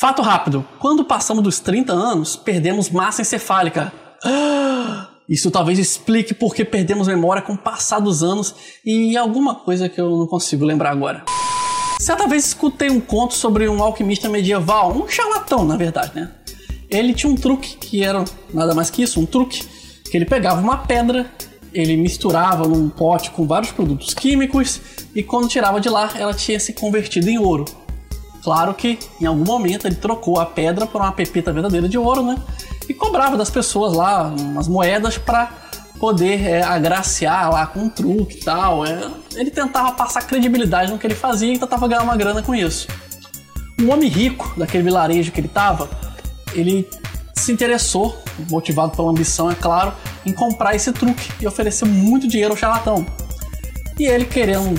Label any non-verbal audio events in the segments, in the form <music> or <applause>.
Fato rápido: quando passamos dos 30 anos, perdemos massa encefálica. <gasps> Isso talvez explique por que perdemos memória com o passar dos anos e alguma coisa que eu não consigo lembrar agora. Certa vez escutei um conto sobre um alquimista medieval, um charlatão na verdade, né? Ele tinha um truque que era nada mais que isso, um truque, que ele pegava uma pedra, ele misturava num pote com vários produtos químicos e quando tirava de lá ela tinha se convertido em ouro. Claro que em algum momento ele trocou a pedra por uma pepita verdadeira de ouro, né? E cobrava das pessoas lá umas moedas para poder é, agraciar lá com um truque e tal. É, ele tentava passar credibilidade no que ele fazia e tentava ganhar uma grana com isso. Um homem rico daquele vilarejo que ele estava, ele se interessou, motivado pela ambição, é claro, em comprar esse truque e ofereceu muito dinheiro ao charlatão. E ele, querendo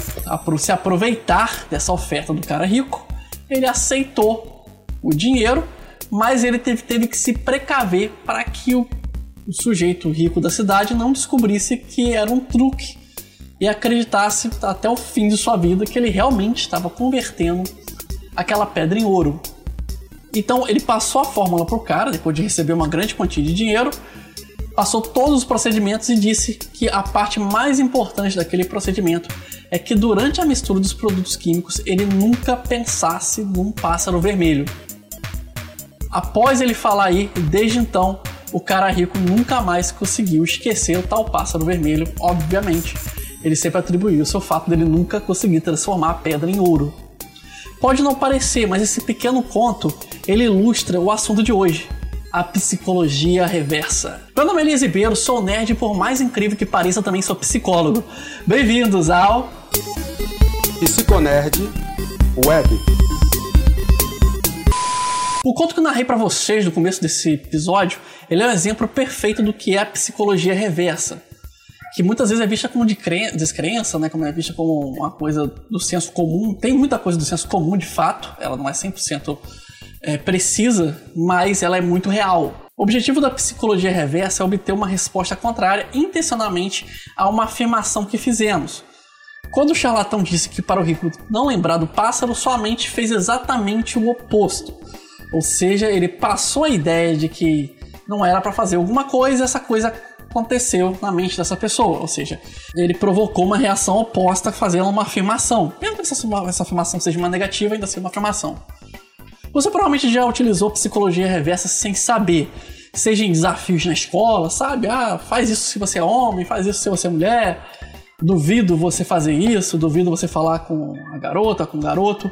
se aproveitar dessa oferta do cara rico, ele aceitou o dinheiro, mas ele teve, teve que se precaver para que o, o sujeito rico da cidade não descobrisse que era um truque e acreditasse até o fim de sua vida que ele realmente estava convertendo aquela pedra em ouro. Então ele passou a fórmula para o cara, depois de receber uma grande quantia de dinheiro, passou todos os procedimentos e disse que a parte mais importante daquele procedimento é que durante a mistura dos produtos químicos ele nunca pensasse num pássaro vermelho. Após ele falar aí, desde então, o cara rico nunca mais conseguiu esquecer o tal pássaro vermelho, obviamente. Ele sempre atribuiu o seu fato dele nunca conseguir transformar a pedra em ouro. Pode não parecer, mas esse pequeno conto ele ilustra o assunto de hoje, a psicologia reversa. Meu nome é Elias Ribeiro, sou nerd e por mais incrível que pareça também sou psicólogo. Bem-vindos ao Psiconerd Web. O conto que eu narrei para vocês no começo desse episódio, ele é um exemplo perfeito do que é a psicologia reversa que muitas vezes é vista como de descrença, né? Como é vista como uma coisa do senso comum. Tem muita coisa do senso comum, de fato. Ela não é 100% é, precisa, mas ela é muito real. O objetivo da psicologia reversa é obter uma resposta contrária intencionalmente a uma afirmação que fizemos. Quando o charlatão disse que para o rico não lembrar do pássaro, sua mente fez exatamente o oposto. Ou seja, ele passou a ideia de que não era para fazer alguma coisa, essa coisa aconteceu na mente dessa pessoa. Ou seja, ele provocou uma reação oposta fazendo uma afirmação. Mesmo que essa, essa afirmação seja uma negativa, ainda seja uma afirmação. Você provavelmente já utilizou psicologia reversa sem saber. Seja em desafios na escola, sabe? Ah, faz isso se você é homem, faz isso se você é mulher. Duvido você fazer isso, duvido você falar com a garota, com o garoto.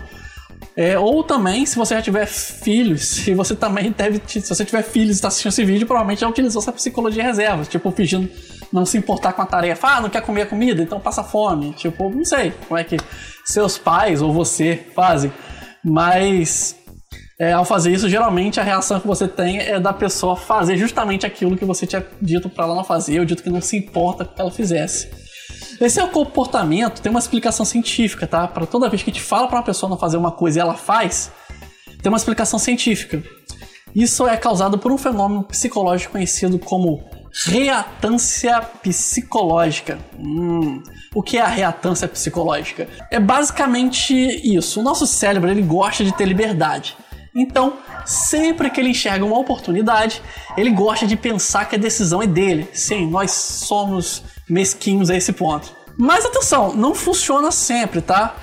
É, ou também, se você já tiver filhos, <laughs> se você também deve. Se você tiver filhos e está assistindo esse vídeo, provavelmente já utilizou essa psicologia reserva. Tipo, fingindo não se importar com a tarefa. Ah, não quer comer a comida, então passa fome. Tipo, não sei como é que seus pais ou você fazem. Mas é, ao fazer isso, geralmente a reação que você tem é da pessoa fazer justamente aquilo que você tinha dito para ela não fazer, ou dito que não se importa que ela fizesse. Esse é o comportamento, tem uma explicação científica, tá? Para toda vez que te fala para uma pessoa não fazer uma coisa e ela faz, tem uma explicação científica. Isso é causado por um fenômeno psicológico conhecido como reatância psicológica. Hum, o que é a reatância psicológica? É basicamente isso. O nosso cérebro ele gosta de ter liberdade. Então, sempre que ele enxerga uma oportunidade, ele gosta de pensar que a decisão é dele. Sim, nós somos mesquinhos a esse ponto. Mas atenção, não funciona sempre, tá?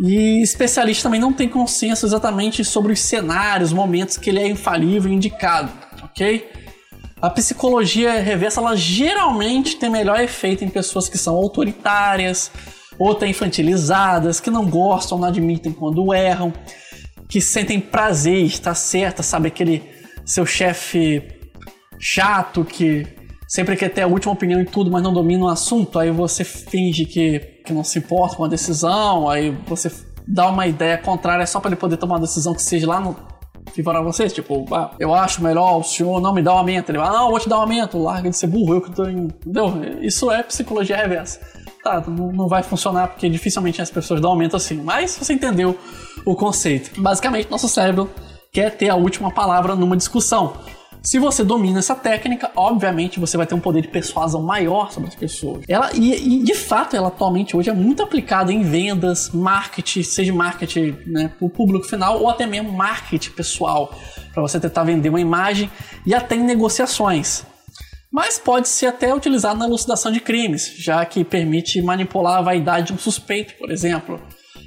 E especialista também não tem consenso exatamente sobre os cenários, momentos que ele é infalível e indicado, ok? A psicologia reversa, ela geralmente tem melhor efeito em pessoas que são autoritárias, ou até infantilizadas, que não gostam, não admitem quando erram, que sentem prazer em estar certa, sabe? Aquele seu chefe chato que sempre quer ter a última opinião em tudo, mas não domina o assunto, aí você finge que, que não se importa com a decisão, aí você dá uma ideia contrária só para ele poder tomar uma decisão que seja lá no favorável a vocês, tipo, ah, eu acho melhor o senhor não me dar um aumento. Ele vai, ah, não, vou te dar um aumento, larga de ser burro, eu que tô em... Entendeu? Isso é psicologia reversa. Tá, não, não vai funcionar porque dificilmente as pessoas dão aumento assim, mas você entendeu o conceito. Basicamente, nosso cérebro quer ter a última palavra numa discussão. Se você domina essa técnica, obviamente você vai ter um poder de persuasão maior sobre as pessoas. Ela e, e de fato ela atualmente hoje é muito aplicada em vendas, marketing, seja marketing né, para o público final ou até mesmo marketing pessoal para você tentar vender uma imagem e até em negociações. Mas pode ser até utilizado na elucidação de crimes, já que permite manipular a vaidade de um suspeito, por exemplo.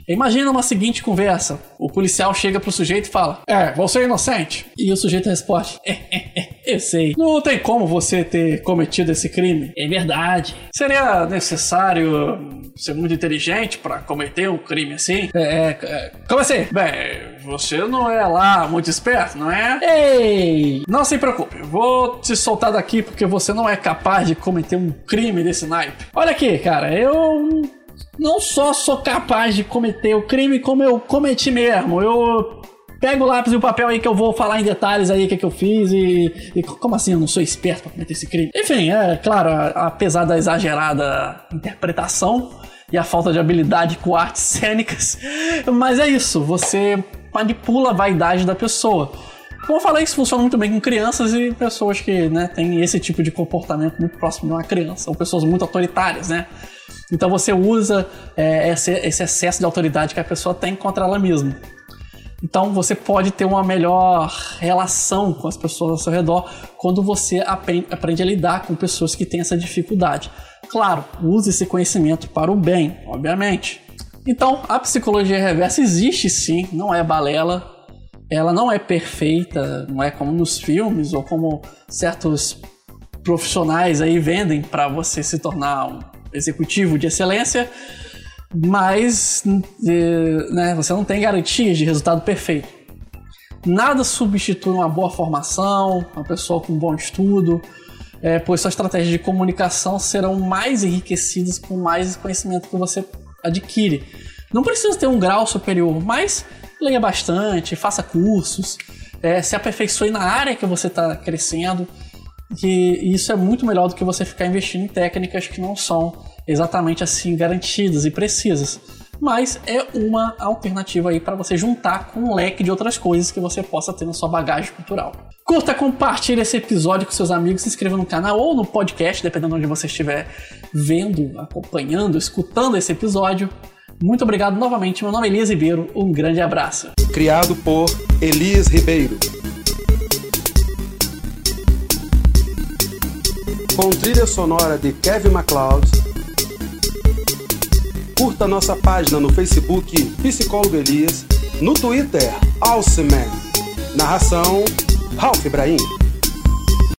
Imagina uma seguinte conversa. O policial chega pro sujeito e fala: É, você é inocente. E o sujeito responde: É, é, é, eu sei. Não tem como você ter cometido esse crime. É verdade. Seria necessário ser muito inteligente para cometer um crime assim? É, é, é, como assim? Bem, você não é lá muito esperto, não é? Ei! Não se preocupe, vou te soltar daqui porque você não é capaz de cometer um crime desse naipe. Olha aqui, cara, eu não só sou capaz de cometer o crime, como eu cometi mesmo. Eu pego o lápis e o papel aí que eu vou falar em detalhes aí o que, é que eu fiz e, e, Como assim eu não sou esperto pra cometer esse crime? Enfim, é claro, apesar da exagerada interpretação e a falta de habilidade com artes cênicas, mas é isso, você manipula a vaidade da pessoa. Como eu falei, isso funciona muito bem com crianças e pessoas que né, têm esse tipo de comportamento muito próximo de uma criança, ou pessoas muito autoritárias, né? Então você usa é, esse, esse, excesso de autoridade que a pessoa tem contra ela mesma. Então você pode ter uma melhor relação com as pessoas ao seu redor quando você aprende, aprende a lidar com pessoas que têm essa dificuldade. Claro, use esse conhecimento para o bem, obviamente. Então, a psicologia reversa existe sim, não é balela, ela não é perfeita, não é como nos filmes ou como certos profissionais aí vendem para você se tornar um executivo de excelência, mas eh, né, você não tem garantias de resultado perfeito. Nada substitui uma boa formação, uma pessoa com um bom estudo, é, pois suas estratégias de comunicação serão mais enriquecidas com mais conhecimento que você adquire. Não precisa ter um grau superior, mas leia bastante, faça cursos, é, se aperfeiçoe na área que você está crescendo que isso é muito melhor do que você ficar investindo em técnicas que não são exatamente assim garantidas e precisas. Mas é uma alternativa aí para você juntar com um leque de outras coisas que você possa ter na sua bagagem cultural. Curta, compartilhe esse episódio com seus amigos, se inscreva no canal ou no podcast, dependendo de onde você estiver vendo, acompanhando, escutando esse episódio. Muito obrigado novamente. Meu nome é Elias Ribeiro. Um grande abraço. Criado por Elias Ribeiro. com trilha sonora de Kevin MacLeod. Curta nossa página no Facebook Psicólogo Elias, no Twitter Alceman. Narração Ralph Ibrahim.